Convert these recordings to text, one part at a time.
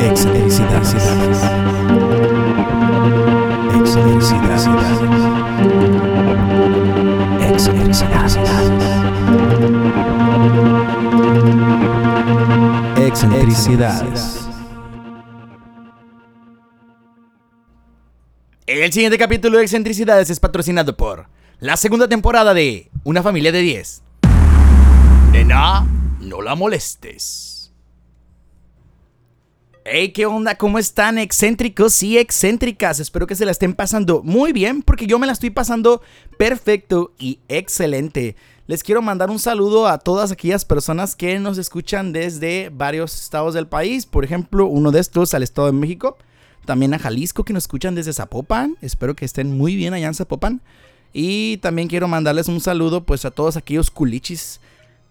Excentricidades. Excentricidades. El siguiente capítulo de Excentricidades es patrocinado por la segunda temporada de Una familia de 10. Nena, no la molestes. Hey, ¿qué onda? ¿Cómo están excéntricos y excéntricas? Espero que se la estén pasando muy bien porque yo me la estoy pasando perfecto y excelente. Les quiero mandar un saludo a todas aquellas personas que nos escuchan desde varios estados del país. Por ejemplo, uno de estos al Estado de México. También a Jalisco que nos escuchan desde Zapopan. Espero que estén muy bien allá en Zapopan. Y también quiero mandarles un saludo pues a todos aquellos culichis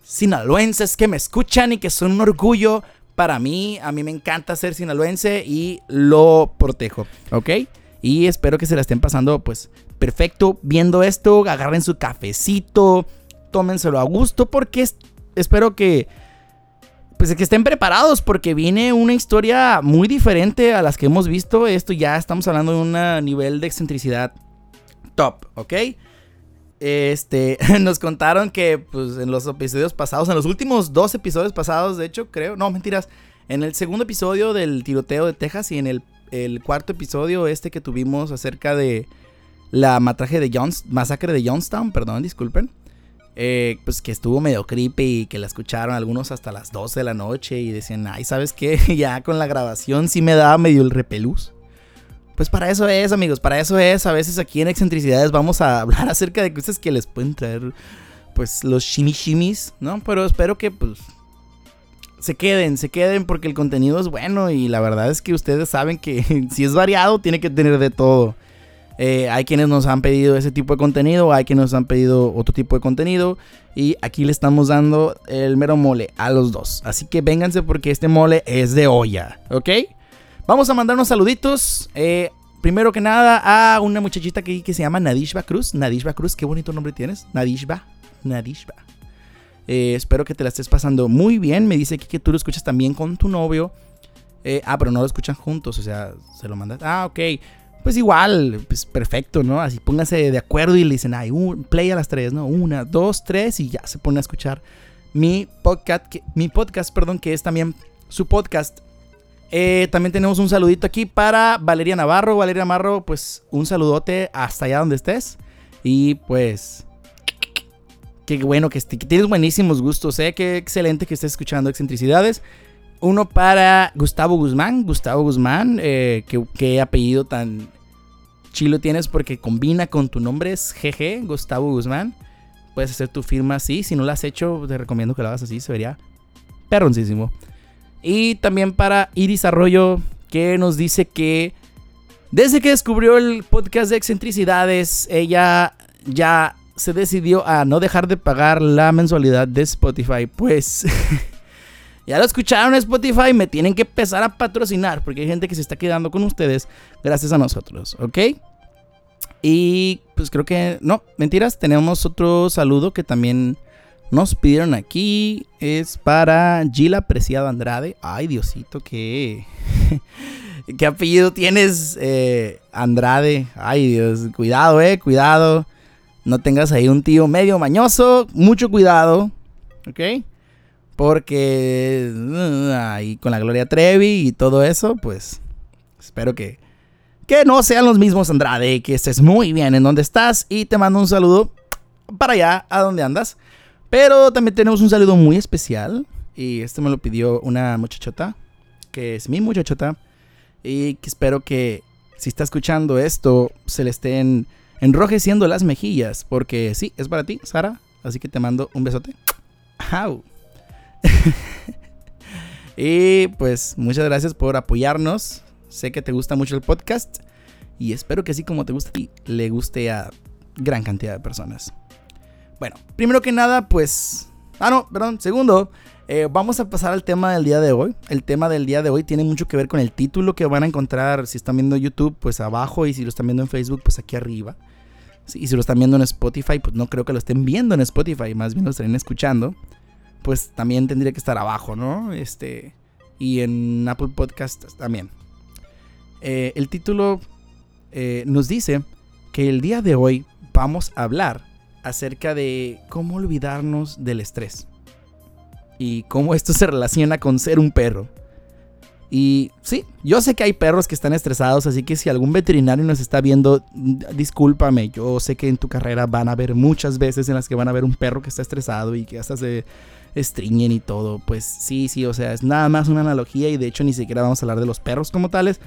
sinaloenses que me escuchan y que son un orgullo para mí. A mí me encanta ser sinaloense y lo protejo, ¿ok? Y espero que se la estén pasando pues perfecto viendo esto. Agarren su cafecito, tómenselo a gusto porque espero que pues que estén preparados porque viene una historia muy diferente a las que hemos visto. Esto ya estamos hablando de un nivel de excentricidad top, ¿ok? Este, nos contaron que pues en los episodios pasados, en los últimos dos episodios pasados, de hecho, creo, no, mentiras, en el segundo episodio del tiroteo de Texas y en el, cuarto episodio este que tuvimos acerca de la matraje de Jones, masacre de Johnstown, perdón, disculpen. Eh, pues que estuvo medio creepy y que la escucharon algunos hasta las 12 de la noche y decían, ay, ¿sabes qué? ya con la grabación sí me daba medio el repelús. Pues para eso es, amigos, para eso es. A veces aquí en Excentricidades vamos a hablar acerca de cosas que les pueden traer, pues, los shimishimis, ¿no? Pero espero que, pues, se queden, se queden porque el contenido es bueno y la verdad es que ustedes saben que si es variado, tiene que tener de todo. Eh, hay quienes nos han pedido ese tipo de contenido, hay quienes nos han pedido otro tipo de contenido. Y aquí le estamos dando el mero mole a los dos. Así que vénganse porque este mole es de olla, ¿ok? Vamos a mandar unos saluditos. Eh, primero que nada a una muchachita que, que se llama Nadishba Cruz. Nadishba Cruz, qué bonito nombre tienes. Nadishba. Nadishba. Eh, espero que te la estés pasando muy bien. Me dice que tú lo escuchas también con tu novio. Eh, ah, pero no lo escuchan juntos, o sea, se lo mandas. Ah, ok. Pues igual, pues perfecto, ¿no? Así pónganse de acuerdo y le dicen, ay, un, play a las tres, ¿no? Una, dos, tres y ya se pone a escuchar mi podcast, mi podcast, perdón, que es también su podcast eh, también tenemos un saludito aquí para Valeria Navarro. Valeria Navarro, pues un saludote hasta allá donde estés. Y pues, qué bueno que, tienes buenísimos gustos, ¿eh? Qué excelente que estés escuchando excentricidades. Uno para Gustavo Guzmán. Gustavo Guzmán, eh, qué apellido tan chilo tienes porque combina con tu nombre, es GG, Gustavo Guzmán. Puedes hacer tu firma así. Si no lo has hecho, te recomiendo que lo hagas así. Se vería perroncísimo. Y también para Iris Arroyo, que nos dice que desde que descubrió el podcast de excentricidades, ella ya se decidió a no dejar de pagar la mensualidad de Spotify. Pues ya lo escucharon Spotify, me tienen que empezar a patrocinar porque hay gente que se está quedando con ustedes gracias a nosotros, ¿ok? Y pues creo que no, mentiras, tenemos otro saludo que también nos pidieron aquí. Es para Gila Preciado Andrade. Ay, Diosito, qué. ¿Qué apellido tienes, eh, Andrade? Ay, Dios. Cuidado, eh, cuidado. No tengas ahí un tío medio mañoso. Mucho cuidado. ¿Ok? Porque uh, ahí con la Gloria Trevi y todo eso, pues espero que, que no sean los mismos Andrade, que estés muy bien en donde estás y te mando un saludo para allá, a donde andas. Pero también tenemos un saludo muy especial. Y este me lo pidió una muchachota. Que es mi muchachota. Y espero que si está escuchando esto, se le estén enrojeciendo las mejillas. Porque sí, es para ti, Sara. Así que te mando un besote. y pues muchas gracias por apoyarnos. Sé que te gusta mucho el podcast. Y espero que así como te gusta a ti, le guste a gran cantidad de personas. Bueno, primero que nada, pues... Ah, no, perdón, segundo. Eh, vamos a pasar al tema del día de hoy. El tema del día de hoy tiene mucho que ver con el título que van a encontrar si están viendo YouTube, pues abajo, y si lo están viendo en Facebook, pues aquí arriba. y si lo están viendo en Spotify, pues no creo que lo estén viendo en Spotify, más bien lo estén escuchando. Pues también tendría que estar abajo, ¿no? Este. y en Apple Podcasts también. Eh, el título eh, nos dice que el día de hoy vamos a hablar acerca de cómo olvidarnos del estrés y cómo esto se relaciona con ser un perro. Y sí, yo sé que hay perros que están estresados, así que si algún veterinario nos está viendo, discúlpame, yo sé que en tu carrera van a haber muchas veces en las que van a ver un perro que está estresado y que hasta se estriñen y todo. Pues sí, sí, o sea, es nada más una analogía y de hecho ni siquiera vamos a hablar de los perros como tales,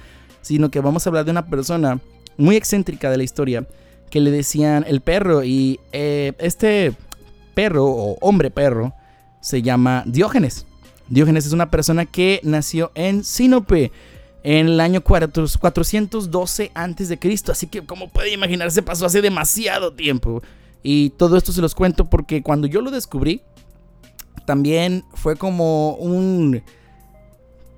sino que vamos a hablar de una persona muy excéntrica de la historia que le decían el perro y eh, este perro o hombre perro se llama Diógenes. Diógenes es una persona que nació en Sinope en el año 412 a.C. Así que, como puede imaginarse, pasó hace demasiado tiempo. Y todo esto se los cuento porque cuando yo lo descubrí, también fue como un.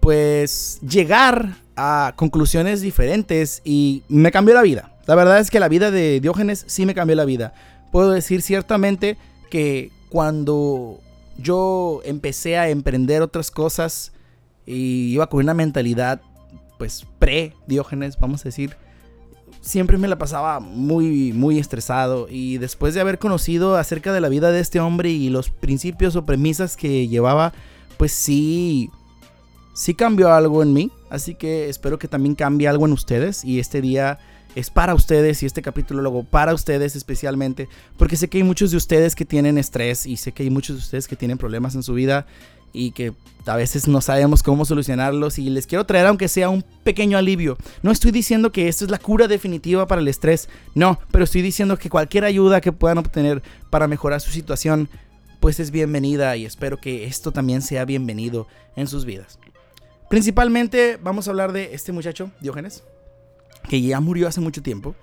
Pues llegar a conclusiones diferentes y me cambió la vida. La verdad es que la vida de Diógenes sí me cambió la vida. Puedo decir ciertamente que cuando yo empecé a emprender otras cosas y iba con una mentalidad pues pre Diógenes, vamos a decir, siempre me la pasaba muy muy estresado y después de haber conocido acerca de la vida de este hombre y los principios o premisas que llevaba, pues sí sí cambió algo en mí, así que espero que también cambie algo en ustedes y este día es para ustedes y este capítulo luego para ustedes especialmente, porque sé que hay muchos de ustedes que tienen estrés y sé que hay muchos de ustedes que tienen problemas en su vida y que a veces no sabemos cómo solucionarlos y les quiero traer aunque sea un pequeño alivio. No estoy diciendo que esto es la cura definitiva para el estrés, no, pero estoy diciendo que cualquier ayuda que puedan obtener para mejorar su situación pues es bienvenida y espero que esto también sea bienvenido en sus vidas. Principalmente vamos a hablar de este muchacho, Diógenes, que ya murió hace mucho tiempo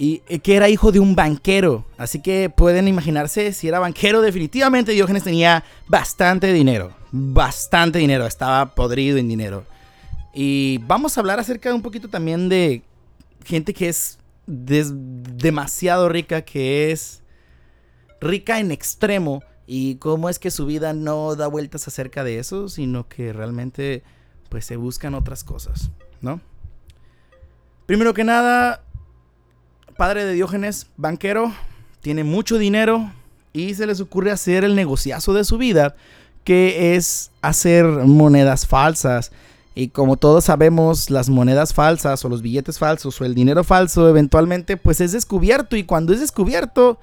y eh, que era hijo de un banquero. Así que pueden imaginarse si era banquero, definitivamente Diógenes tenía bastante dinero, bastante dinero, estaba podrido en dinero. Y vamos a hablar acerca un poquito también de gente que es demasiado rica, que es rica en extremo y cómo es que su vida no da vueltas acerca de eso, sino que realmente pues se buscan otras cosas, ¿no? Primero que nada, padre de Diógenes, banquero, tiene mucho dinero y se les ocurre hacer el negociazo de su vida, que es hacer monedas falsas. Y como todos sabemos, las monedas falsas o los billetes falsos o el dinero falso eventualmente pues es descubierto y cuando es descubierto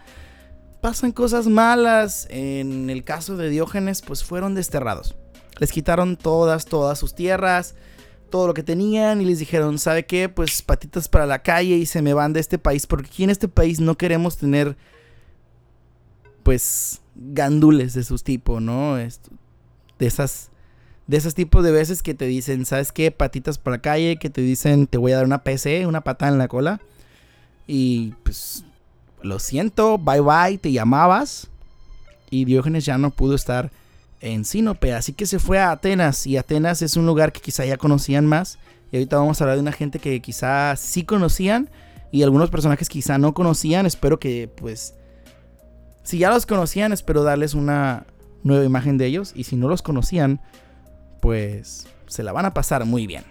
pasan cosas malas. En el caso de Diógenes pues fueron desterrados. Les quitaron todas, todas sus tierras todo lo que tenían y les dijeron, ¿sabe qué? Pues patitas para la calle y se me van de este país porque aquí en este país no queremos tener pues gandules de sus tipos, ¿no? de esas de esos tipos de veces que te dicen, ¿sabes qué? Patitas para la calle, que te dicen, te voy a dar una PC, una patada en la cola. Y pues lo siento, bye bye, te llamabas. Y Diógenes ya no pudo estar en Sinope. Así que se fue a Atenas y Atenas es un lugar que quizá ya conocían más. Y ahorita vamos a hablar de una gente que quizá sí conocían y algunos personajes quizá no conocían. Espero que pues... Si ya los conocían, espero darles una nueva imagen de ellos. Y si no los conocían, pues se la van a pasar muy bien.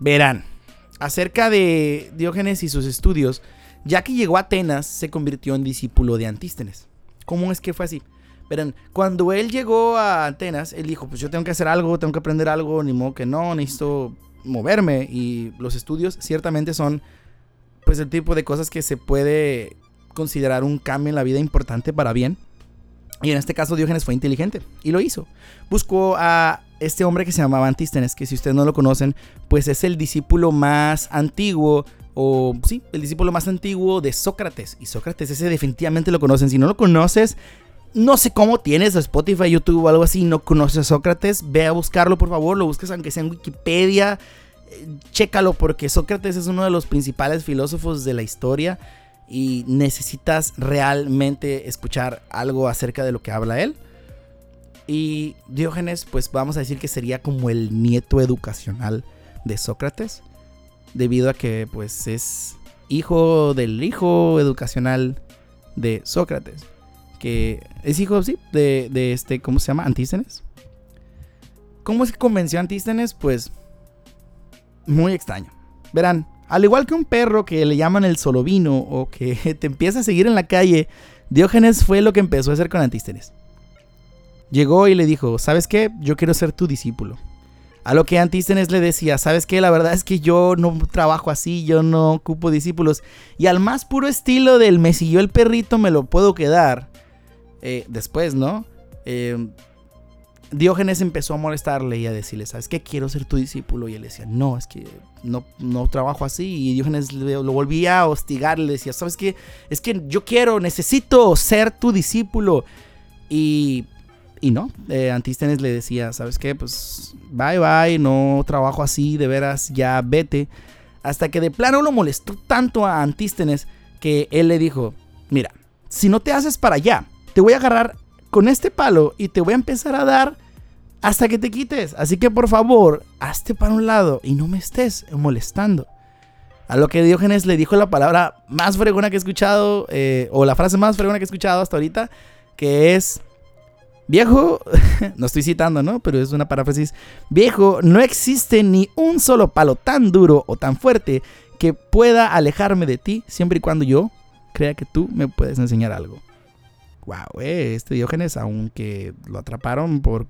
Verán, acerca de Diógenes y sus estudios, ya que llegó a Atenas, se convirtió en discípulo de Antístenes. ¿Cómo es que fue así? Verán, cuando él llegó a Atenas, él dijo, pues yo tengo que hacer algo, tengo que aprender algo, ni modo que no, necesito moverme. Y los estudios ciertamente son, pues, el tipo de cosas que se puede considerar un cambio en la vida importante para bien. Y en este caso Diógenes fue inteligente y lo hizo. Buscó a este hombre que se llamaba Antístenes, que si ustedes no lo conocen, pues es el discípulo más antiguo, o sí, el discípulo más antiguo de Sócrates. Y Sócrates ese definitivamente lo conocen. Si no lo conoces, no sé cómo tienes Spotify, YouTube o algo así, no conoces a Sócrates, ve a buscarlo por favor, lo busques aunque sea en Wikipedia, eh, chécalo porque Sócrates es uno de los principales filósofos de la historia y necesitas realmente escuchar algo acerca de lo que habla él. Y Diógenes, pues vamos a decir que sería como el nieto educacional de Sócrates, debido a que pues es hijo del hijo educacional de Sócrates que es hijo, sí, de, este, ¿cómo se llama? Antístenes. ¿Cómo es que convenció a Antístenes? Pues muy extraño. Verán, al igual que un perro que le llaman el solovino o que te empieza a seguir en la calle, Diógenes fue lo que empezó a hacer con Antístenes. Llegó y le dijo, ¿sabes qué? Yo quiero ser tu discípulo. A lo que Antístenes le decía, ¿sabes qué? La verdad es que yo no trabajo así, yo no ocupo discípulos. Y al más puro estilo del me siguió el perrito me lo puedo quedar. Eh, después, ¿no? Eh, Diógenes empezó a molestarle y a decirle, ¿sabes qué? Quiero ser tu discípulo. Y él decía, no, es que no, no trabajo así. Y Diógenes lo volvía a hostigar. Le decía, ¿sabes qué? Es que yo quiero, necesito ser tu discípulo. Y, y no, eh, Antístenes le decía, ¿sabes qué? Pues bye bye, no trabajo así, de veras, ya vete. Hasta que de plano lo molestó tanto a Antístenes que él le dijo, mira, si no te haces para allá, te voy a agarrar con este palo y te voy a empezar a dar hasta que te quites. Así que por favor, hazte para un lado y no me estés molestando. A lo que Diógenes le dijo la palabra más fregona que he escuchado, eh, o la frase más fregona que he escuchado hasta ahorita, que es, viejo, no estoy citando, ¿no? Pero es una paráfrasis, viejo, no existe ni un solo palo tan duro o tan fuerte que pueda alejarme de ti siempre y cuando yo crea que tú me puedes enseñar algo wow, eh, este Diógenes, aunque lo atraparon por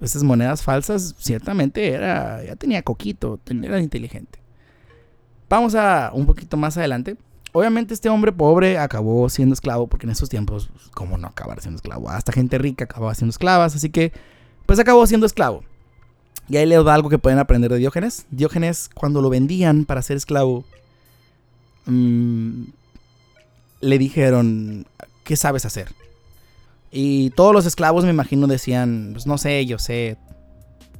esas monedas falsas, ciertamente era, ya tenía coquito, era inteligente. Vamos a un poquito más adelante. Obviamente este hombre pobre acabó siendo esclavo, porque en esos tiempos, ¿cómo no acabar siendo esclavo? Hasta gente rica acababa siendo esclavas, así que, pues acabó siendo esclavo. Y ahí le da algo que pueden aprender de Diógenes. Diógenes, cuando lo vendían para ser esclavo, mmm, le dijeron, ¿qué sabes hacer? Y todos los esclavos me imagino decían, pues no sé, yo sé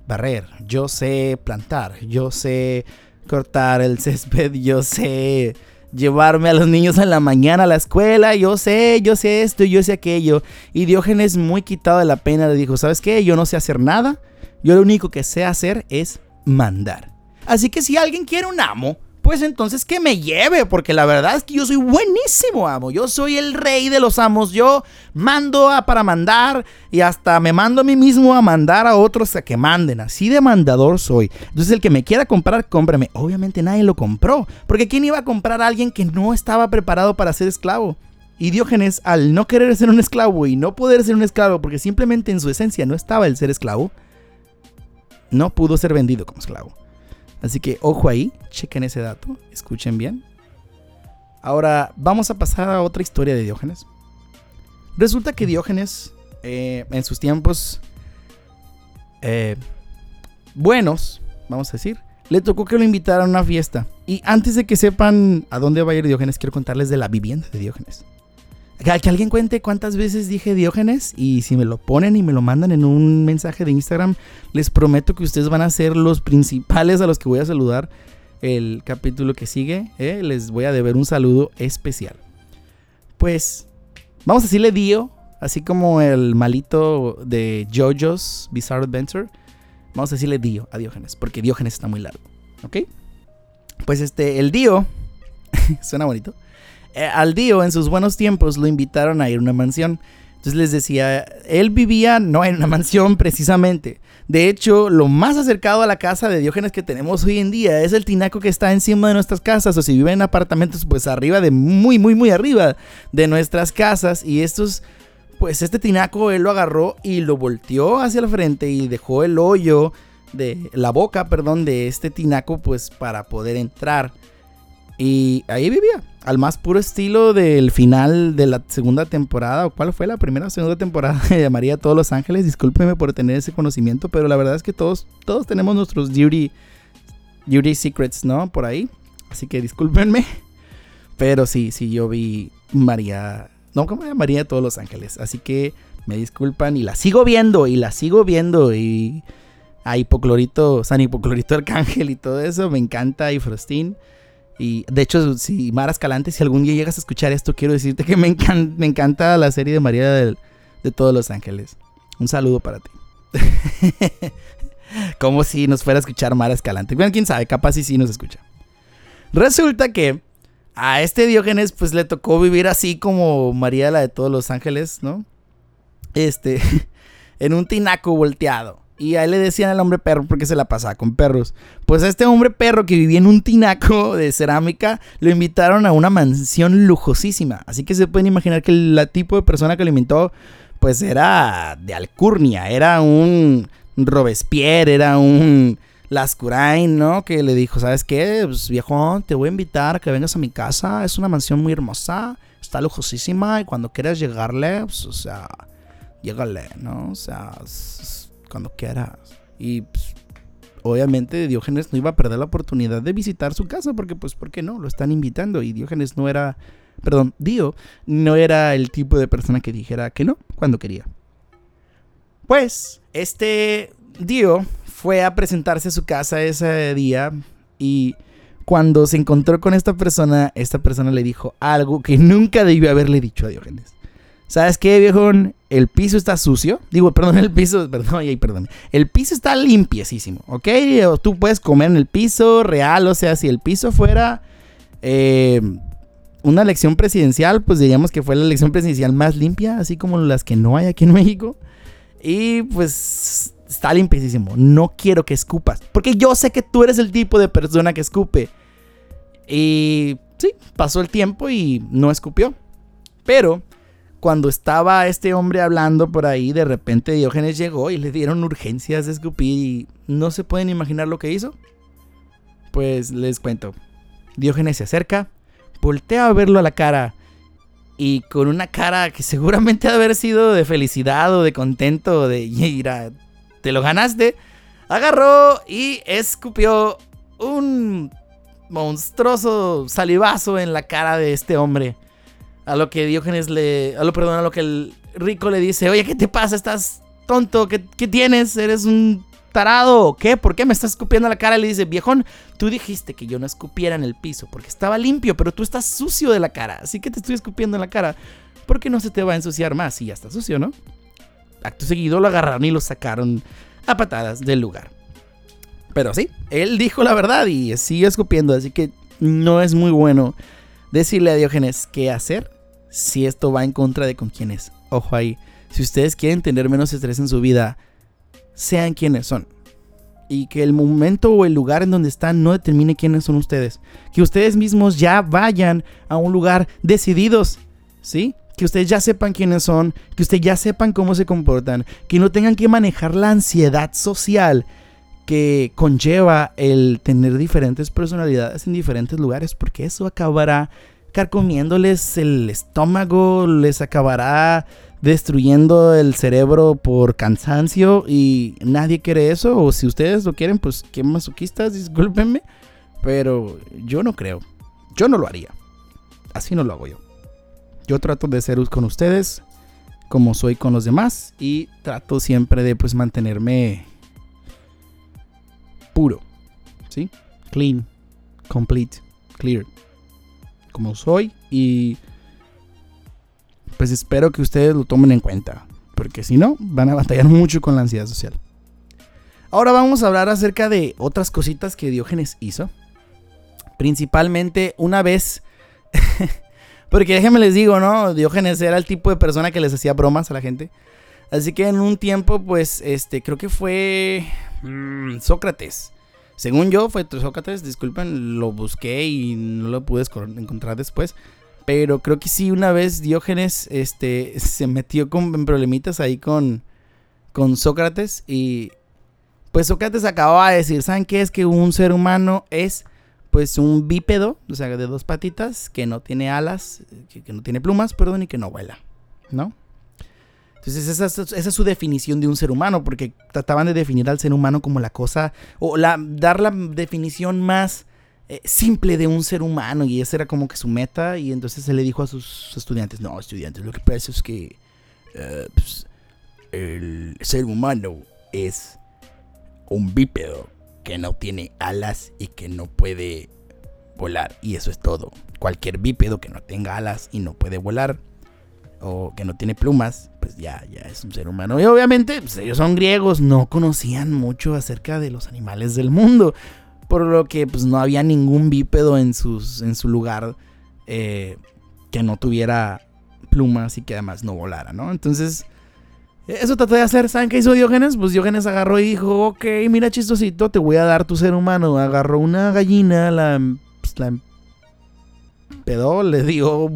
barrer, yo sé plantar, yo sé cortar el césped, yo sé llevarme a los niños en la mañana a la escuela, yo sé, yo sé esto, yo sé aquello. Y Diógenes muy quitado de la pena le dijo, ¿sabes qué? Yo no sé hacer nada, yo lo único que sé hacer es mandar. Así que si alguien quiere un amo, pues entonces que me lleve, porque la verdad es que yo soy buenísimo amo, yo soy el rey de los amos, yo mando a, para mandar y hasta me mando a mí mismo a mandar a otros a que manden, así de mandador soy. Entonces el que me quiera comprar, cómprame. Obviamente nadie lo compró, porque ¿quién iba a comprar a alguien que no estaba preparado para ser esclavo? Y Diógenes, al no querer ser un esclavo y no poder ser un esclavo, porque simplemente en su esencia no estaba el ser esclavo, no pudo ser vendido como esclavo. Así que ojo ahí, chequen ese dato, escuchen bien. Ahora vamos a pasar a otra historia de Diógenes. Resulta que Diógenes, eh, en sus tiempos eh, buenos, vamos a decir, le tocó que lo invitaran a una fiesta. Y antes de que sepan a dónde va a ir Diógenes, quiero contarles de la vivienda de Diógenes. Que, alguien cuente cuántas veces dije Diógenes y si me lo ponen y me lo mandan en un mensaje de Instagram, les prometo que ustedes van a ser los principales a los que voy a saludar el capítulo que sigue. ¿eh? Les voy a deber un saludo especial. Pues vamos a decirle Dio, así como el malito de JoJo's Bizarre Adventure. Vamos a decirle Dio a Diógenes, porque Diógenes está muy largo. ¿Ok? Pues este, el Dio, suena bonito eh, al Dio en sus buenos tiempos lo invitaron a ir a una mansión. Entonces les decía, él vivía no en una mansión precisamente. De hecho, lo más acercado a la casa de Diógenes que tenemos hoy en día es el tinaco que está encima de nuestras casas. O si viven en apartamentos, pues arriba de muy, muy, muy arriba de nuestras casas. Y estos, pues este tinaco él lo agarró y lo volteó hacia el frente y dejó el hoyo de la boca, perdón, de este tinaco, pues para poder entrar. Y ahí vivía, al más puro estilo del final de la segunda temporada. ¿O cuál fue la primera o segunda temporada de María Todos los Ángeles? Discúlpeme por tener ese conocimiento, pero la verdad es que todos, todos tenemos nuestros duty, duty secrets, ¿no? Por ahí. Así que discúlpenme. Pero sí, sí, yo vi María. No, como María de Todos los Ángeles. Así que me disculpan y la sigo viendo y la sigo viendo. Y a Hipoclorito, San Hipoclorito Arcángel y todo eso. Me encanta. Y Frostín. Y de hecho, si Mara Escalante, si algún día llegas a escuchar esto, quiero decirte que me, encanta la serie de María de, todos los ángeles. Un saludo para ti. Como si nos fuera a escuchar Mara Escalante. Bueno, quién sabe, capaz si sí nos escucha. Resulta que a este Diógenes pues le tocó vivir así como María la de todos los ángeles, ¿no? Este, en un tinaco volteado. Y ahí le decían al hombre perro porque se la pasaba con perros. Pues a este hombre perro que vivía en un tinaco de cerámica, lo invitaron a una mansión lujosísima. Así que se pueden imaginar que el tipo de persona que lo invitó, pues era de alcurnia, era un Robespierre, era un Lascurain, ¿no? Que le dijo, ¿sabes qué? Pues viejo, te voy a invitar a que vengas a mi casa. Es una mansión muy hermosa, está lujosísima y cuando quieras llegarle, pues, o sea, llégale, ¿no? O sea, cuando quieras. Y pues, obviamente Diógenes no iba a perder la oportunidad de visitar su casa porque, pues, ¿por qué no? Lo están invitando y Diógenes no era, perdón, Dio no era el tipo de persona que dijera que no cuando quería. Pues, este Dio fue a presentarse a su casa ese día y cuando se encontró con esta persona, esta persona le dijo algo que nunca debió haberle dicho a Diógenes. ¿Sabes qué, viejón? El piso está sucio. Digo, perdón, el piso, perdón, ay, perdón. El piso está limpiecísimo, ¿ok? O tú puedes comer en el piso real, o sea, si el piso fuera eh, una elección presidencial, pues diríamos que fue la elección presidencial más limpia, así como las que no hay aquí en México. Y pues está limpiecísimo. No quiero que escupas, porque yo sé que tú eres el tipo de persona que escupe. Y sí, pasó el tiempo y no escupió. Pero cuando estaba este hombre hablando por ahí, de repente Diógenes llegó y le dieron urgencias de escupir y no se pueden imaginar lo que hizo. Pues les cuento. Diógenes se acerca, voltea a verlo a la cara y con una cara que seguramente ha haber sido de felicidad o de contento o de ira, te lo ganaste, agarró y escupió un monstruoso salivazo en la cara de este hombre. A lo que Diógenes le. A lo, perdón, a lo que el rico le dice: Oye, ¿qué te pasa? ¿Estás tonto? ¿Qué, tienes? ¿Eres un tarado qué? ¿Por qué me estás escupiendo la cara? Le dice: Viejón, tú dijiste que yo no escupiera en el piso porque estaba limpio, pero tú estás sucio de la cara. Así que te estoy escupiendo en la cara. Porque no se te va a ensuciar más y ya está sucio, ¿no? Acto seguido lo agarraron y lo sacaron a patadas del lugar. Pero sí, él dijo la verdad y sigue escupiendo, así que no es muy bueno decirle a Diógenes qué hacer si esto va en contra de con quienes. Ojo ahí, si ustedes quieren tener menos estrés en su vida, sean quienes son. Y que el momento o el lugar en donde están no determine quiénes son ustedes. Que ustedes mismos ya vayan a un lugar decididos. ¿Sí? Que ustedes ya sepan quiénes son. Que ustedes ya sepan cómo se comportan. Que no tengan que manejar la ansiedad social que conlleva el tener diferentes personalidades en diferentes lugares. Porque eso acabará carcomiéndoles el estómago, les acabará destruyendo el cerebro por cansancio y nadie quiere eso. O si ustedes lo quieren, pues qué masoquistas, discúlpenme. Pero yo no creo. Yo no lo haría. Así no lo hago yo. Yo trato de ser con ustedes como soy con los demás y trato siempre de pues mantenerme puro. ¿Sí? Clean, complete, clear como soy y pues espero que ustedes lo tomen en cuenta, porque si no, van a batallar mucho con la ansiedad social. Ahora vamos a hablar acerca de otras cositas que Diógenes hizo. Principalmente una vez, porque déjenme les digo, ¿no? Diógenes era el tipo de persona que les hacía bromas a la gente. Así que en un tiempo, pues, este, creo que fue mm, Sócrates según yo, fue Sócrates, disculpen, lo busqué y no lo pude encontrar después. Pero creo que sí, una vez Diógenes este, se metió con problemitas ahí con, con Sócrates. Y pues Sócrates acababa de decir, ¿saben qué? Es que un ser humano es pues un bípedo, o sea, de dos patitas, que no tiene alas, que, que no tiene plumas, perdón, y que no vuela, ¿no? Entonces esa, es su definición de un ser humano, porque trataban de definir al ser humano como la cosa, o la, dar la definición más eh, simple de un ser humano, y esa era como que su meta, y entonces se le dijo a sus estudiantes, no, estudiantes, lo que pasa es que eh, pues, el ser humano es un bípedo que no tiene alas y que no puede volar, y eso es todo. Cualquier bípedo que no tenga alas y no puede volar, o que no tiene plumas, pues ya, ya es un ser humano. Y obviamente, pues ellos son griegos, no conocían mucho acerca de los animales del mundo. Por lo que pues no había ningún bípedo en, sus, en su lugar eh, que no tuviera plumas y que además no volara, ¿no? Entonces, Eso trató de hacer. ¿Saben qué hizo Diógenes? Pues Diógenes agarró y dijo, ok, mira chistosito, te voy a dar tu ser humano. Agarró una gallina, la, pues, la pedó, le dio,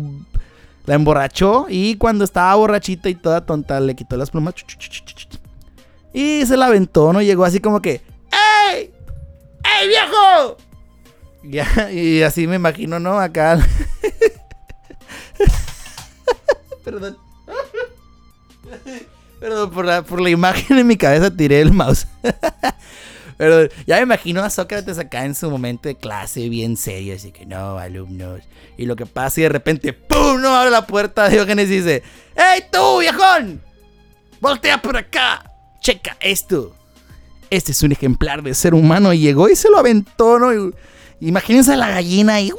la emborrachó y cuando estaba borrachita y toda tonta le quitó las plumas y se la aventó, ¿no? Llegó así como que, ¡Ey! ¡Ey, viejo! Ya, y así me imagino, ¿no? Acá. Perdón. Perdón, por la, por la imagen en mi cabeza tiré el mouse. Pero ya me imagino a Sócrates acá en su momento de clase, bien serio, así que no, alumnos. Y lo que pasa y de repente, ¡pum! No abre la puerta de Diógenes y dice: ¡Ey, tú, viejón! ¡Voltea por acá! ¡Checa esto! Este es un ejemplar de ser humano. Y llegó y se lo aventó, ¿no? Imagínense a la gallina y,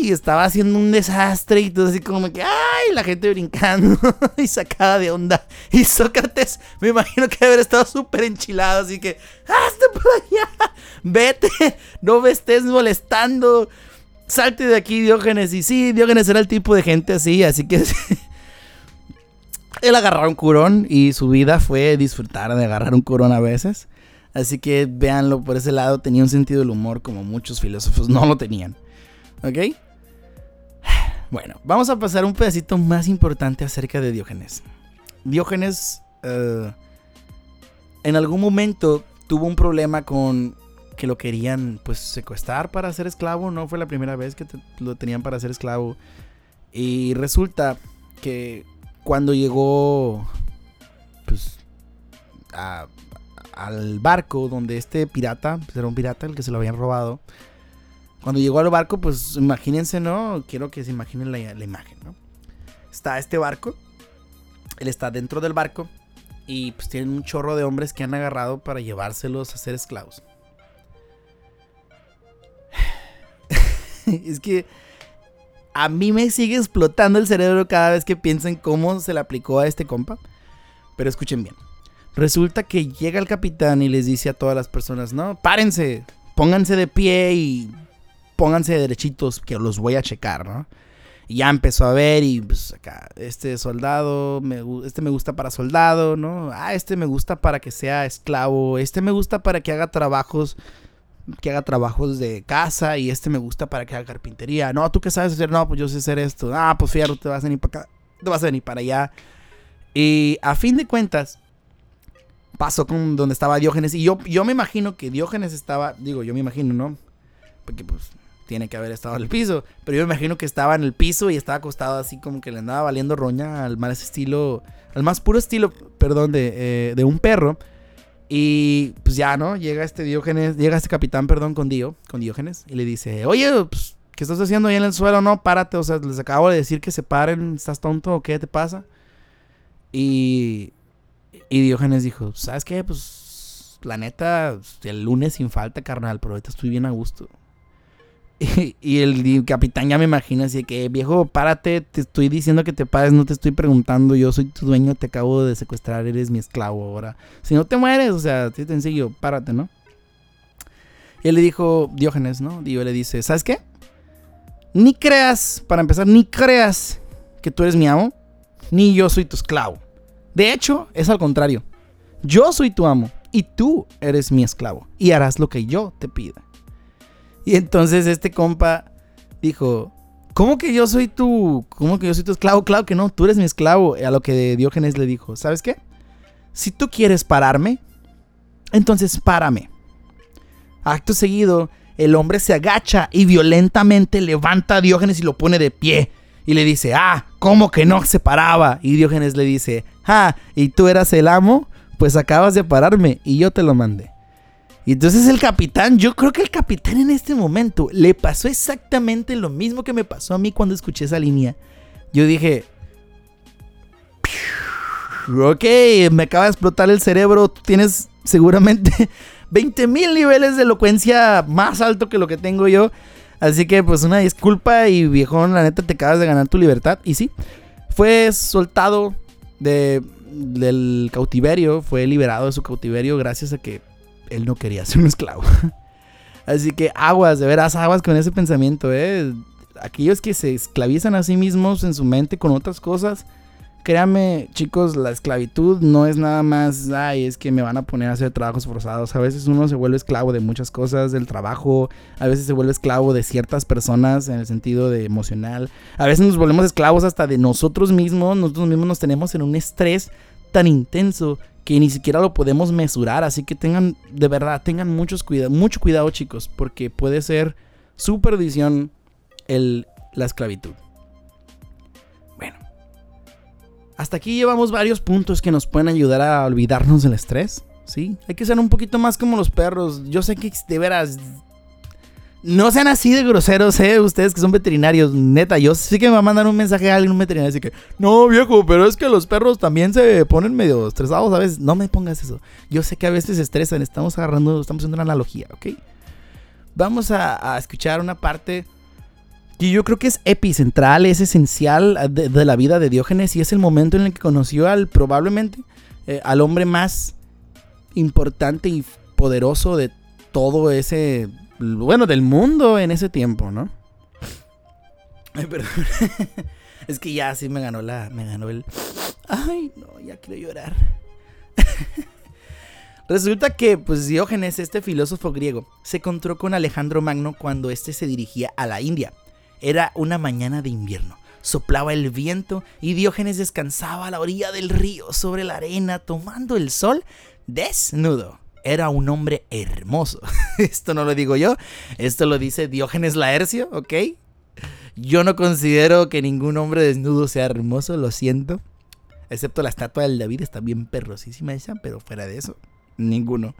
y estaba haciendo un desastre y todo así como que, ay, la gente brincando y sacada de onda. Y Sócrates, me imagino que haber estado súper enchilado, así que, hazte por allá, vete, no me estés molestando, salte de aquí, Diógenes. Y sí, Diógenes era el tipo de gente así, así que... Él agarraba un curón y su vida fue disfrutar de agarrar un curón a veces. Así que véanlo por ese lado, tenía un sentido del humor como muchos filósofos no lo tenían. ¿Ok? Bueno, vamos a pasar un pedacito más importante acerca de Diógenes. Diógenes eh, en algún momento tuvo un problema con que lo querían pues secuestrar para ser esclavo. No fue la primera vez que lo tenían para ser esclavo. Y resulta que cuando llegó pues a, al barco donde este pirata, pues era un pirata el que se lo habían robado. Cuando llegó al barco, pues imagínense, ¿no? Quiero que se imaginen la, imagen, ¿no? Está este barco, él está dentro del barco y pues tienen un chorro de hombres que han agarrado para llevárselos a ser esclavos. es que a mí me sigue explotando el cerebro cada vez que pienso en cómo se le aplicó a este compa. Pero escuchen bien. Resulta que llega el capitán y les dice a todas las personas, no, párense, pónganse de pie y pónganse derechitos que los voy a checar, ¿no? Y ya empezó a ver y pues acá, este soldado, me, este me gusta para soldado, ¿no? Ah, este me gusta para que sea esclavo, este me gusta para que haga trabajos, que haga trabajos de casa y este me gusta para que haga carpintería. No, ¿tú qué sabes hacer? No, pues yo sé hacer esto. Ah, pues fierro, te vas a venir para acá, te vas a venir para allá. Y a fin de cuentas, pasó con donde estaba Diógenes. Y yo, yo me imagino que Diógenes estaba, digo, yo me imagino, ¿no? Porque pues tiene que haber estado en el piso. Pero yo me imagino que estaba en el piso y estaba acostado así como que le andaba valiendo roña al más estilo, al más puro estilo, perdón, de, eh, de un perro. Y pues ya, ¿no? Llega este Diógenes, llega este capitán, perdón, con Dio, con Diógenes, y le dice, oye, pues, ¿qué estás haciendo ahí en el suelo? No, párate, o sea, les acabo de decir que se paren, ¿estás tonto o qué te pasa? Y y Diógenes dijo, ¿sabes qué? Pues la neta, el lunes sin falta, carnal, pero ahorita estoy bien a gusto. Y, el, capitán ya me imagina así que, viejo, párate, te estoy diciendo que te pares, no te estoy preguntando, yo soy tu dueño, te acabo de secuestrar, eres mi esclavo ahora. Si no te mueres, o sea, te sencillo, párate, ¿no? Y él le dijo, Diógenes, ¿no? Dios le dice, ¿sabes qué? Ni creas, para empezar, ni creas que tú eres mi amo, ni yo soy tu esclavo. De hecho, es al contrario. Yo soy tu amo y tú eres mi esclavo y harás lo que yo te pida. Y entonces este compa dijo, ¿cómo que yo soy tu, cómo que yo soy tu esclavo? Claro que no, tú eres mi esclavo. A lo que Diógenes le dijo, ¿sabes qué? Si tú quieres pararme, entonces párame. Acto seguido, el hombre se agacha y violentamente levanta a Diógenes y lo pone de pie. Y le dice, ah, ¿cómo que no se paraba? Y Diógenes le dice, ah, ¿y tú eras el amo? Pues acabas de pararme y yo te lo mandé. Y entonces el capitán, yo creo que el capitán en este momento le pasó exactamente lo mismo que me pasó a mí cuando escuché esa línea. Yo dije, ok, me acaba de explotar el cerebro, tienes seguramente 20 mil niveles de elocuencia más alto que lo que tengo yo. Así que pues una disculpa y viejón, la neta te acabas de ganar tu libertad. Y sí, fue soltado de, del cautiverio, fue liberado de su cautiverio gracias a que él no quería ser un esclavo. Así que aguas, de veras aguas con ese pensamiento, ¿eh? Aquellos que se esclavizan a sí mismos en su mente con otras cosas, créanme, chicos, la esclavitud no es nada más, ay, es que me van a poner a hacer trabajos forzados. A veces uno se vuelve esclavo de muchas cosas, del trabajo, a veces se vuelve esclavo de ciertas personas en el sentido de emocional. A veces nos volvemos esclavos hasta de nosotros mismos, nosotros mismos nos tenemos en un estrés tan intenso que ni siquiera lo podemos mesurar. Así que tengan, de verdad, tengan muchos cuidado, mucho cuidado, chicos, porque puede ser su perdición el, la esclavitud. Hasta aquí llevamos varios puntos que nos pueden ayudar a olvidarnos del estrés. ¿Sí? Hay que ser un poquito más como los perros. Yo sé que de veras. No sean así de groseros, ¿eh? Ustedes que son veterinarios. Neta, yo sé que me va a mandar un mensaje a alguien, un veterinario. Así que, no, viejo, pero es que los perros también se ponen medio estresados a veces. No me pongas eso. Yo sé que a veces se estresan. Estamos agarrando, estamos haciendo una analogía, ¿ok? Vamos a, a escuchar una parte y yo creo que es epicentral, es esencial de, la vida de Diógenes y es el momento en el que conoció al probablemente eh, al hombre más importante y poderoso de todo ese, bueno, del mundo en ese tiempo, ¿no? Ay, perdón. es que ya sí me ganó la, me ganó el, ay, no, ya quiero llorar. Resulta que, pues, Diógenes, este filósofo griego, se encontró con Alejandro Magno cuando éste se dirigía a la India. Era una mañana de invierno. Soplaba el viento y Diógenes descansaba a la orilla del río sobre la arena tomando el sol desnudo. Era un hombre hermoso. Esto no lo digo yo, esto lo dice Diógenes Laercio, ¿ok? Yo no considero que ningún hombre desnudo sea hermoso, lo siento. Excepto la estatua del David, está bien perrosísima esa, pero fuera de eso, ninguno.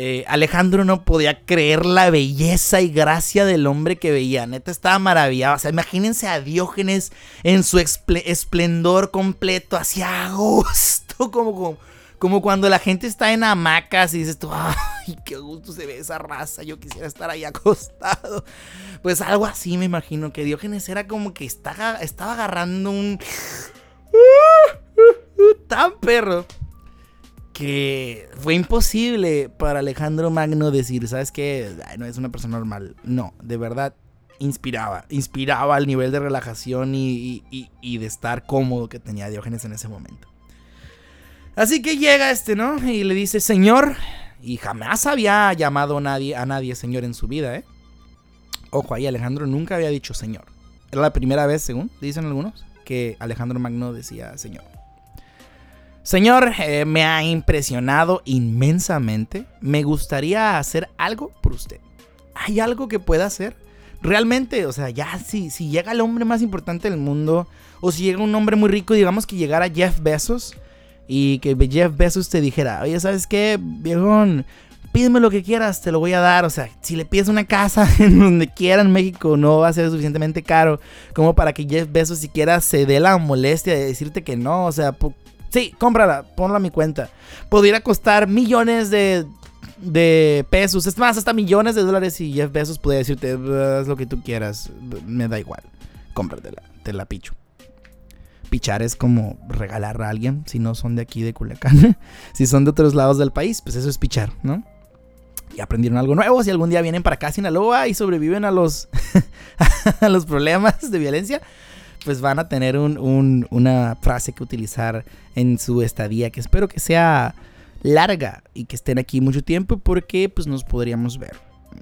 Eh, Alejandro no podía creer la belleza y gracia del hombre que veía. Neta estaba maravillado. O sea, imagínense a Diógenes en su esplendor completo, hacia agosto, como, como, cuando la gente está en hamacas y dices tú, ay, qué gusto se ve esa raza, yo quisiera estar ahí acostado. Pues algo así me imagino que Diógenes era como que estaba, estaba agarrando un... tan perro que fue imposible para Alejandro Magno decir, ¿sabes qué? no es una persona normal. No, de verdad inspiraba, inspiraba al nivel de relajación y, de estar cómodo que tenía Diógenes en ese momento. Así que llega este, ¿no? Y le dice, Señor, y jamás había llamado nadie, a nadie Señor en su vida, ¿eh? Ojo, ahí Alejandro nunca había dicho Señor. Era la primera vez, según dicen algunos, que Alejandro Magno decía Señor. Señor, eh, me ha impresionado inmensamente. Me gustaría hacer algo por usted. ¿Hay algo que pueda hacer? Realmente, o sea, ya si, si llega el hombre más importante del mundo, o si llega un hombre muy rico, digamos que llegara Jeff Bezos, y que Jeff Bezos te dijera, oye, ¿sabes qué, viejón? Pídeme lo que quieras, te lo voy a dar. O sea, si le pides una casa en donde quiera en México, no va a ser suficientemente caro como para que Jeff Bezos siquiera se dé la molestia de decirte que no. O sea, Sí, cómprala, ponla a mi cuenta. Podría costar millones de, de pesos, es más, hasta millones de dólares y Jeff Bezos podría decirte, haz lo que tú quieras, me da igual, cómpratela, te la picho. Pichar es como regalar a alguien, si no son de aquí de Culiacán. si son de otros lados del país, pues eso es pichar, ¿no? Y aprendieron algo nuevo. Si algún día vienen para acá a Sinaloa y sobreviven a los, a los problemas de violencia, pues van a tener una frase que utilizar en su estadía que espero que sea larga y que estén aquí mucho tiempo porque pues nos podríamos ver.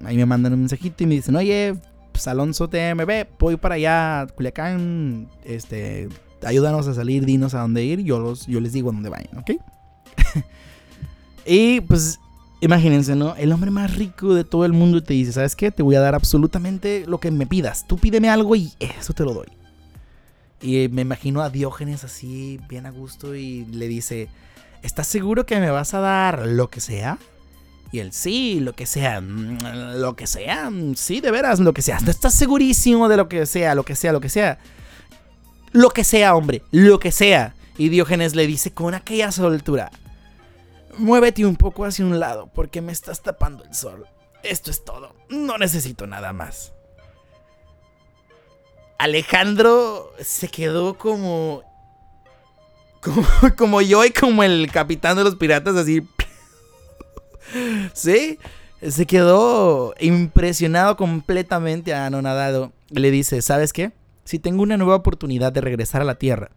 Ahí me mandan un mensajito y me dicen, oye, pues Alonso TMB, voy para allá, Culiacán, este, ayúdanos a salir, dinos a dónde ir, yo, los, yo les digo a dónde vayan, ¿ok? y pues imagínense, ¿no? El hombre más rico de todo el mundo te dice, ¿sabes qué? Te voy a dar absolutamente lo que me pidas. Tú pídeme algo y eso te lo doy. Y me imagino a Diógenes así, bien a gusto, y le dice, ¿estás seguro que me vas a dar lo que sea? Y él, sí, lo que sea, mm, lo que sea, mm, sí, de veras, lo que sea. ¿Estás segurísimo de lo que sea, lo que sea, lo que sea? Lo que sea, hombre, lo que sea. Y Diógenes le dice con aquella soltura, muévete un poco hacia un lado porque me estás tapando el sol. Esto es todo, no necesito nada más. Alejandro se quedó como, como, yo y como el capitán de los piratas, así. ¿Sí? Se quedó impresionado completamente anonadado. Le dice, ¿sabes qué? si tengo una nueva oportunidad de regresar a la Tierra,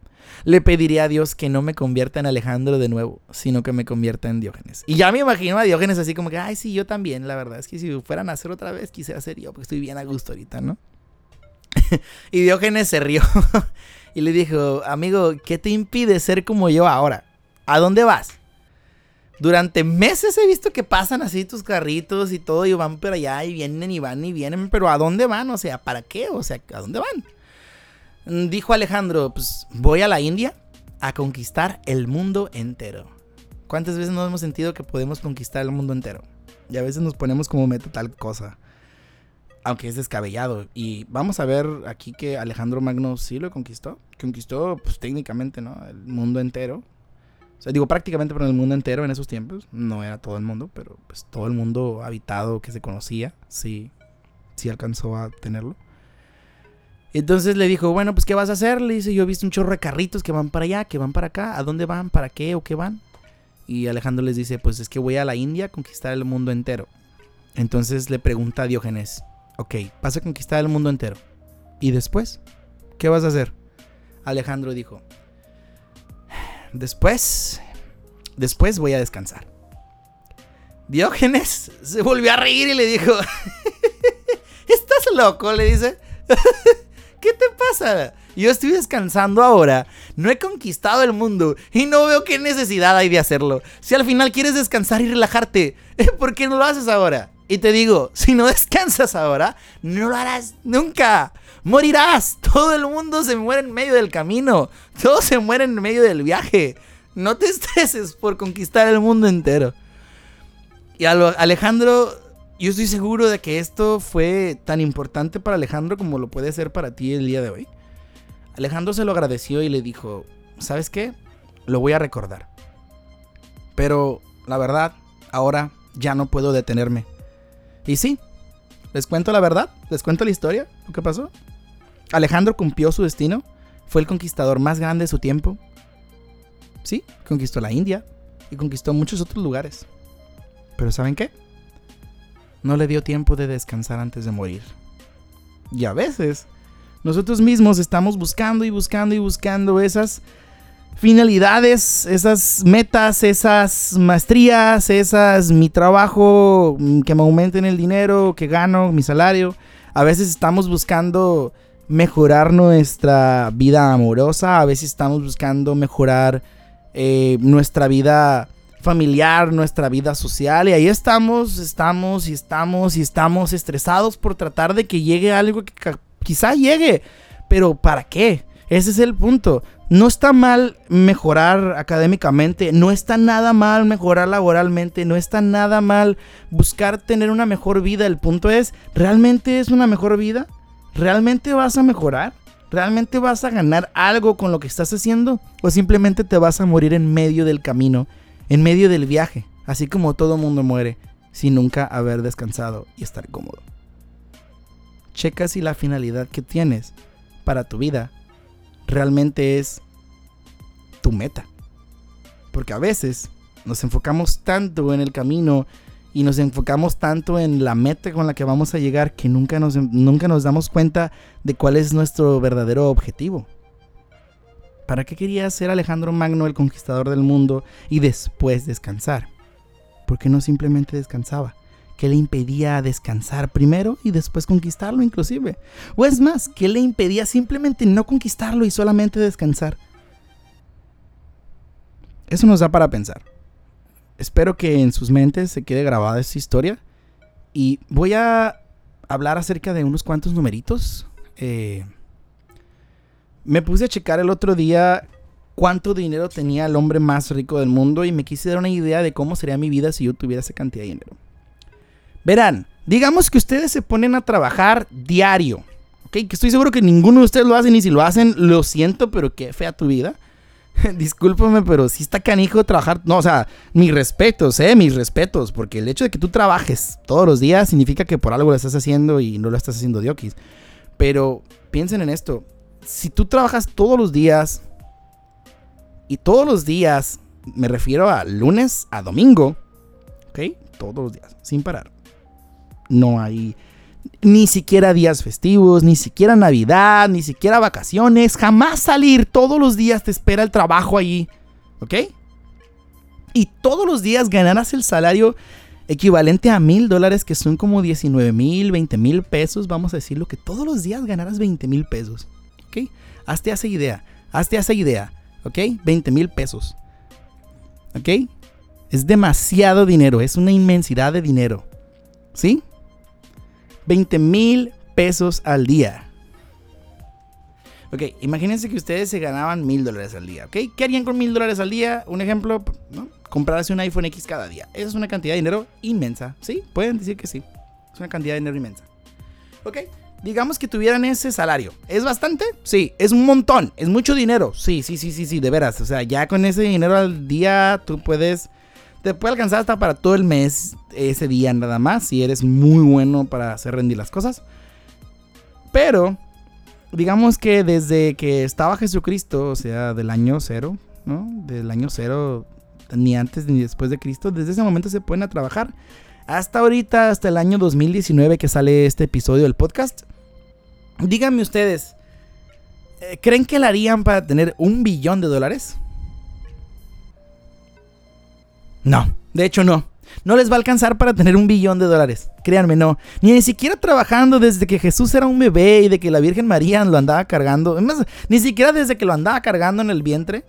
le pediría a Dios que no me convierta en Alejandro de nuevo, sino que me convierta en Diógenes. Y ya me imagino a Diógenes así como que, ay, sí, yo también, la verdad es que si fueran a hacer otra vez, quisiera ser yo, porque estoy bien a gusto ahorita, ¿no? y Diógenes se rió y le dijo, amigo, ¿qué te impide ser como yo ahora? ¿A dónde vas? Durante meses he visto que pasan así tus carritos y todo y van por allá y vienen y van y vienen, pero ¿a dónde van? O sea, ¿para qué? O sea, ¿a dónde van? Dijo Alejandro, pues voy a la India a conquistar el mundo entero. ¿Cuántas veces nos hemos sentido que podemos conquistar el mundo entero? Y a veces nos ponemos como meta tal cosa. Aunque es descabellado. Y vamos a ver aquí que Alejandro Magno sí lo conquistó. Conquistó, pues técnicamente, ¿no? El mundo entero. O sea, digo prácticamente pero el mundo entero en esos tiempos. No era todo el mundo, pero pues todo el mundo habitado que se conocía, sí, sí alcanzó a tenerlo. Entonces le dijo, bueno, pues ¿qué vas a hacer? Le dice, yo he visto un chorro de carritos que van para allá, que van para acá. ¿A dónde van? ¿Para qué o qué van? Y Alejandro les dice, pues es que voy a la India a conquistar el mundo entero. Entonces le pregunta a Diógenes, ok, vas a conquistar el mundo entero. ¿Y después? ¿Qué vas a hacer? Alejandro dijo, después, después voy a descansar. Diógenes se volvió a reír y le dijo, ¿estás loco? Le dice. ¿Qué te pasa? Yo estoy descansando ahora. No he conquistado el mundo y no veo qué necesidad hay de hacerlo. Si al final quieres descansar y relajarte, ¿por qué no lo haces ahora? Y te digo, si no descansas ahora, no lo harás nunca. Morirás. Todo el mundo se muere en medio del camino. Todo se muere en medio del viaje. No te estreses por conquistar el mundo entero. Y Alejandro yo estoy seguro de que esto fue tan importante para Alejandro como lo puede ser para ti el día de hoy. Alejandro se lo agradeció y le dijo, ¿sabes qué? Lo voy a recordar. Pero la verdad, ahora ya no puedo detenerme. Y sí, les cuento la verdad, les cuento la historia, lo que pasó. Alejandro cumplió su destino, fue el conquistador más grande de su tiempo. Sí, conquistó la India y conquistó muchos otros lugares. Pero ¿saben qué? no le dio tiempo de descansar antes de morir. Y a veces, nosotros mismos estamos buscando y buscando y buscando esas finalidades, esas metas, esas maestrías, esas mi trabajo, mm, que me aumenten el dinero, que gano, mi salario. A veces estamos buscando mejorar nuestra vida amorosa, a veces estamos buscando mejorar eh, nuestra vida familiar, nuestra vida social. Y ahí estamos, estamos y estamos y estamos estresados por tratar de que llegue algo que quizá llegue. Pero ¿para qué? Ese es el punto. No está mal mejorar académicamente, no está nada mal mejorar laboralmente, no está nada mal buscar tener una mejor vida. El punto es, ¿realmente es una mejor vida? ¿Realmente vas a mejorar? ¿Realmente vas a ganar algo con lo que estás haciendo? ¿O simplemente te vas a morir en medio del camino en medio del viaje, así como todo mundo muere, sin nunca haber descansado y estar cómodo. Checa si la finalidad que tienes para tu vida realmente es tu meta. Porque a veces nos enfocamos tanto en el camino y nos enfocamos tanto en la meta con la que vamos a llegar que nunca nos, nunca nos damos cuenta de cuál es nuestro verdadero objetivo. ¿Para qué quería ser Alejandro Magno el conquistador del mundo y después descansar? ¿Por qué no simplemente descansaba? ¿Qué le impedía descansar primero y después conquistarlo inclusive? O es más, ¿qué le impedía simplemente no conquistarlo y solamente descansar? Eso nos da para pensar. Espero que en sus mentes se quede grabada esta historia. Y voy a hablar acerca de unos cuantos numeritos. Eh, me puse a checar el otro día cuánto dinero tenía el hombre más rico del mundo y me quise dar una idea de cómo sería mi vida si yo tuviera esa cantidad de dinero. Verán, digamos que ustedes se ponen a trabajar diario, ¿ok? Que estoy seguro que ninguno de ustedes lo hacen y si lo hacen, lo siento, pero qué fea tu vida. Discúlpame, pero si está canijo trabajar. No, o sea, mis respetos, eh, mis respetos. Porque el hecho de que tú trabajes todos los días significa que por algo lo estás haciendo y no lo estás haciendo diokis. Pero piensen en esto si tú trabajas todos los días, y todos los días, me refiero a lunes a domingo, ¿ok? Todos los días, sin parar. No hay Ni siquiera días festivos, ni siquiera Navidad, ni siquiera vacaciones. Jamás salir. Todos los días te espera el trabajo allí. ¿Ok? Y todos los días ganarás el salario equivalente a mil dólares, que son como 19 mil, 20 mil pesos. Vamos a decirlo que todos los días ganarás 20 mil pesos. ¿Ok? Hazte esa idea. Hazte esa idea. ¿Ok? 20 mil pesos. ¿Ok? Es demasiado dinero. Es una inmensidad de dinero. ¿Sí? 20 mil pesos al día. Ok, imagínense que ustedes se ganaban mil dólares al día, ¿ok? ¿Qué harían con mil dólares al día? Un ejemplo, ¿no? Comprarse un iPhone X cada día. Esa es una cantidad de dinero inmensa, ¿sí? Pueden decir que sí. Es una cantidad de dinero inmensa. Ok, digamos que tuvieran ese salario. ¿Es bastante? Sí. ¿Es un montón? ¿Es mucho dinero? Sí, sí, sí, sí, sí, de veras. O sea, ya con ese dinero al día tú puedes... Te puede alcanzar hasta para todo el mes ese día nada más, si eres muy bueno para hacer rendir las cosas. Pero digamos que desde que estaba Jesucristo, o sea, del año cero, ¿no? Del año cero, ni antes ni después de Cristo, desde ese momento se pueden a trabajar. Hasta ahorita, hasta el año 2019 que sale este episodio del podcast. Díganme ustedes, eh, ¿creen que lo harían para tener un billón de dólares? No, de hecho no. No les va a alcanzar para tener un billón de dólares. Créanme, no. Ni, siquiera trabajando desde que Jesús era un bebé y de que la Virgen María lo andaba cargando. ni siquiera desde que lo andaba cargando en el vientre.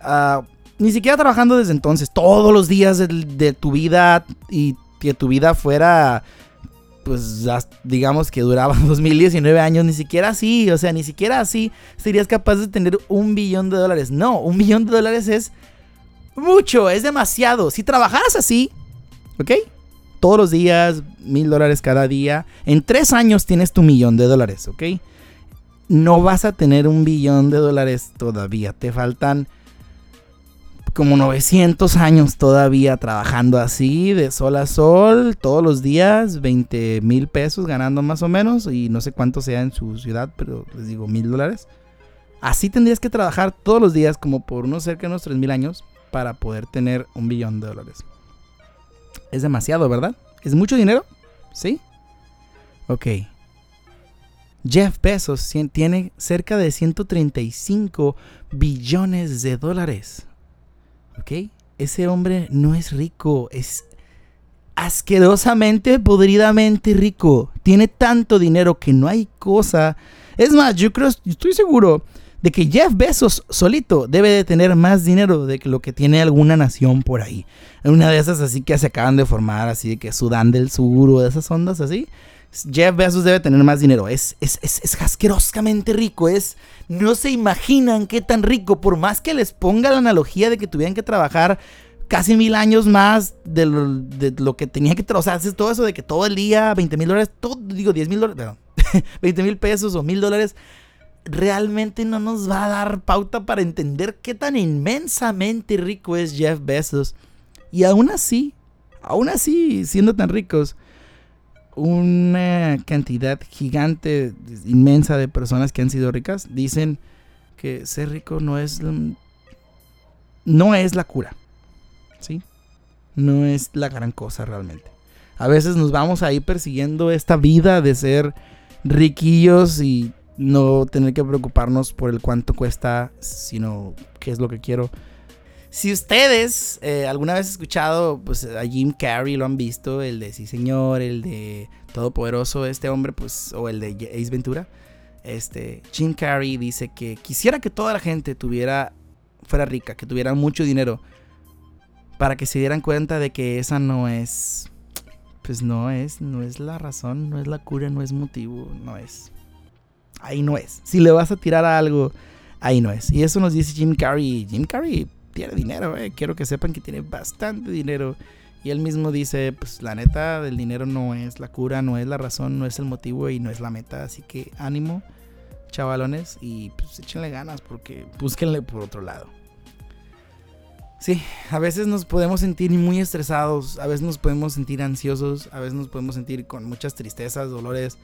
Ah, ni siquiera trabajando desde entonces. Todos los días de, tu vida y que tu vida fuera pues digamos que duraba 2019 años, ni siquiera así, o sea, ni siquiera así serías capaz de tener un billón de dólares. No, un billón de dólares es mucho, es demasiado. Si trabajaras así, ¿Ok? Todos los días, mil dólares cada día. En tres años tienes tu millón de dólares, ¿ok? No vas a tener un billón de dólares todavía. Te faltan como 900 años todavía trabajando así, de sol a sol, todos los días, 20 mil pesos ganando más o menos, y no sé cuánto sea en su ciudad, pero les digo mil dólares. Así tendrías que trabajar todos los días, como por unos cerca de unos 3 mil años, para poder tener un billón de dólares. Es demasiado, ¿verdad? ¿Es mucho dinero? ¿Sí? Ok. Jeff Bezos tiene cerca de 135 billones de dólares. ¿Ok? Ese hombre no es rico, es asquerosamente, podridamente rico. Tiene tanto dinero que no hay cosa. Es más, yo creo, estoy seguro de que Jeff Bezos solito debe de tener más dinero de que lo que tiene alguna nación por ahí. Una de esas así que se acaban de formar, así de que Sudán del Sur o de esas ondas así. Jeff Bezos debe tener más dinero. Es, es, es, asquerosamente rico. Es, no se imaginan qué tan rico. Por más que les ponga la analogía de que tuvieran que trabajar casi mil años más de lo, que tenía que trabajar. O sea, todo eso de que todo el día, 20 mil dólares, todo, digo 10 mil dólares, perdón, 20 mil pesos o mil dólares realmente no nos va a dar pauta para entender qué tan inmensamente rico es Jeff Bezos. Y aún así, aún así, siendo tan ricos, una cantidad gigante, inmensa de personas que han sido ricas dicen que ser rico no es no es la cura. ¿Sí? No es la gran cosa realmente. A veces nos vamos ahí persiguiendo esta vida de ser riquillos y no tener que preocuparnos por el cuánto cuesta, sino qué es lo que quiero. Si ustedes eh, alguna vez han escuchado pues, a Jim Carrey, lo han visto, el de Sí Señor, el de Todopoderoso, este hombre, pues, o el de Ace Ventura, este, Jim Carrey dice que quisiera que toda la gente tuviera, fuera rica, que tuviera mucho dinero, para que se dieran cuenta de que esa no es, pues no es, no es la razón, no es la cura, no es motivo, no es ahí no es. Si le vas a tirar a algo, ahí no es. Y eso nos dice Jim Carrey. Jim Carrey tiene dinero, eh. Quiero que sepan que tiene bastante dinero. Y él mismo dice, pues la neta, el dinero no es la cura, no es la razón, no es el motivo y no es la meta. Así que ánimo, chavalones, y pues échenle ganas porque búsquenle por otro lado. Sí, a veces nos podemos sentir muy estresados, a veces nos podemos sentir ansiosos, a veces nos podemos sentir con muchas tristezas, dolores,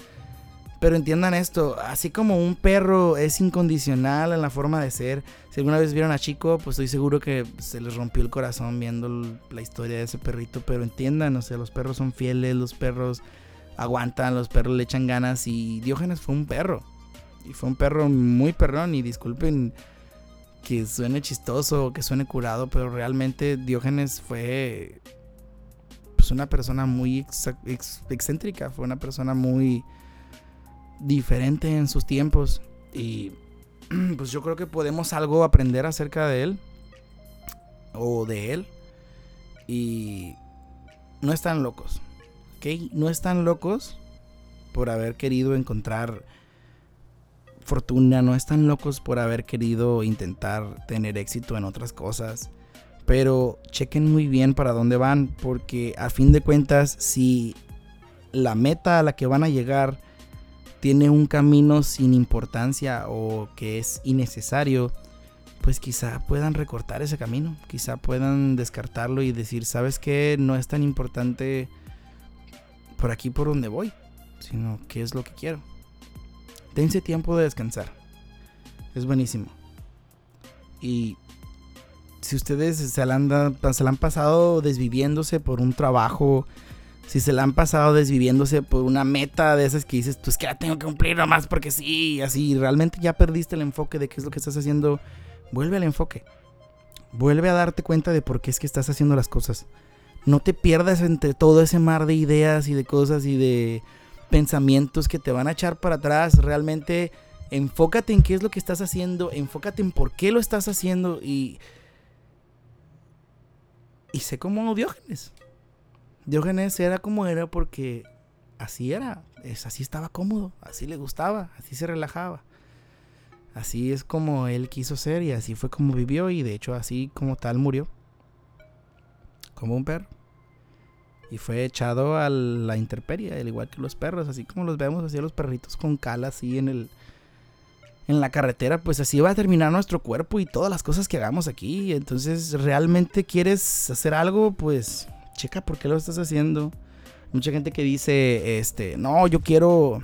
pero entiendan esto, así como un perro es incondicional en la forma de ser, si alguna vez vieron a Chico, pues estoy seguro que se les rompió el corazón viendo la historia de ese perrito, pero entiendan, o sea, los perros son fieles, los perros aguantan, los perros le echan ganas y Diógenes fue un perro. Y fue un perro muy perrón y disculpen que suene chistoso, que suene curado, pero realmente Diógenes fue pues una persona muy excéntrica, fue una persona muy diferente en sus tiempos y pues yo creo que podemos algo aprender acerca de él o de él y no están locos, ¿ok? No están locos por haber querido encontrar fortuna, no están locos por haber querido intentar tener éxito en otras cosas. Pero chequen muy bien para dónde van, porque a fin de cuentas, si la meta a la que van a llegar tiene un camino sin importancia o que es innecesario, pues quizá puedan recortar ese camino, quizá puedan descartarlo y decir, ¿sabes qué? No es tan importante por aquí por donde voy, sino qué es lo que quiero. Dense tiempo de descansar. Es buenísimo. Y si ustedes se han, se la han pasado desviviéndose por un trabajo, si se la han pasado desviviéndose por una meta de esas que dices, pues que la tengo que cumplir nomás porque sí, así, realmente ya perdiste el enfoque de qué es lo que estás haciendo, vuelve al enfoque. Vuelve a darte cuenta de por qué es que estás haciendo las cosas. No te pierdas entre todo ese mar de ideas y de cosas y de pensamientos que te van a echar para atrás. Realmente enfócate en qué es lo que estás haciendo, enfócate en por qué lo estás haciendo y... Y sé como Diógenes. Diógenes era como era porque así era, es, así estaba cómodo, así le gustaba, así se relajaba. Así es como él quiso ser y así fue como vivió y de hecho así como tal murió. Como un perro y fue echado a la intemperie, al igual que los perros, así como los vemos así los perritos con cala así en el en la carretera, pues así va a terminar nuestro cuerpo y todas las cosas que hagamos aquí. Entonces, realmente quieres hacer algo, pues checa por qué lo estás haciendo. Mucha gente que dice, este, no, yo quiero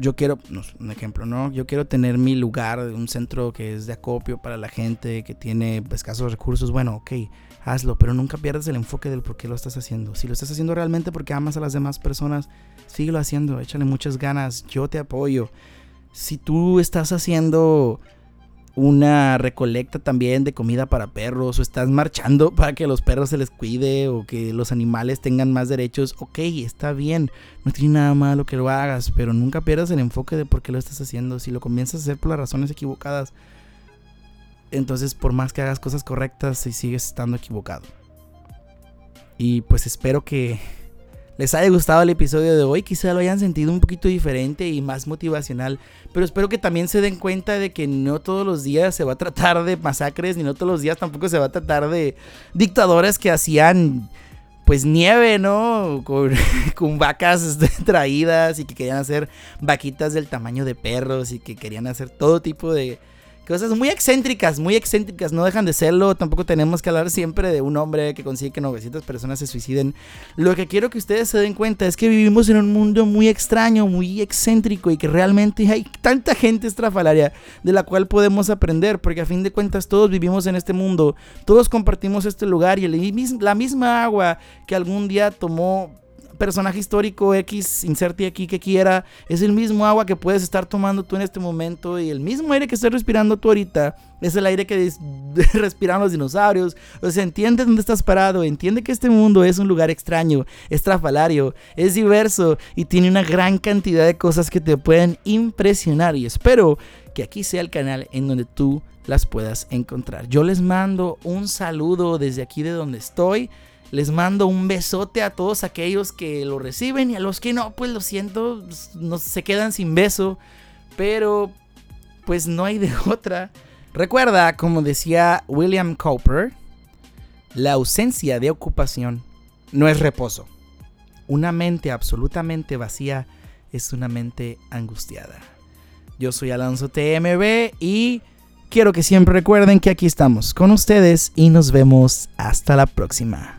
yo quiero, un ejemplo, ¿no? Yo quiero tener mi lugar, un centro que es de acopio para la gente que tiene escasos recursos. Bueno, ok, hazlo, pero nunca pierdas el enfoque del por qué lo estás haciendo. Si lo estás haciendo realmente porque amas a las demás personas, síguelo haciendo, échale muchas ganas, yo te apoyo. Si tú estás haciendo una recolecta también de comida para perros o estás marchando para que los perros se les cuide o que los animales tengan más derechos, ok, está bien, no tiene nada malo que lo hagas, pero nunca pierdas el enfoque de por qué lo estás haciendo. Si lo comienzas a hacer por las razones equivocadas, entonces por más que hagas cosas correctas, sigues estando equivocado. Y pues espero que les haya gustado el episodio de hoy, quizá lo hayan sentido un poquito diferente y más motivacional, pero espero que también se den cuenta de que no todos los días se va a tratar de masacres, ni no todos los días tampoco se va a tratar de dictadores que hacían pues nieve, ¿no? Con, con, vacas este, traídas y que querían hacer vaquitas del tamaño de perros y que querían hacer todo tipo de Cosas muy excéntricas, muy excéntricas, no dejan de serlo. Tampoco tenemos que hablar siempre de un hombre que consigue que 900 personas se suiciden. Lo que quiero que ustedes se den cuenta es que vivimos en un mundo muy extraño, muy excéntrico y que realmente hay tanta gente estrafalaria de la cual podemos aprender, porque a fin de cuentas todos vivimos en este mundo, todos compartimos este lugar y la misma agua que algún día tomó personaje histórico X, inserte aquí que quiera, es el mismo agua que puedes estar tomando tú en este momento y el mismo aire que estás respirando tú ahorita es el aire que respiran los dinosaurios. O sea, entiende dónde estás parado, entiende que este mundo es un lugar extraño, estrafalario, es diverso y tiene una gran cantidad de cosas que te pueden impresionar y espero que aquí sea el canal en donde tú las puedas encontrar. Yo les mando un saludo desde aquí de donde estoy. Les mando un besote a todos aquellos que lo reciben y a los que no, pues lo siento, no se quedan sin beso, pero pues no hay de otra. Recuerda, como decía William Cowper, la ausencia de ocupación no es reposo. Una mente absolutamente vacía es una mente angustiada. Yo soy Alonso TMB y quiero que siempre recuerden que aquí estamos con ustedes y nos vemos hasta la próxima.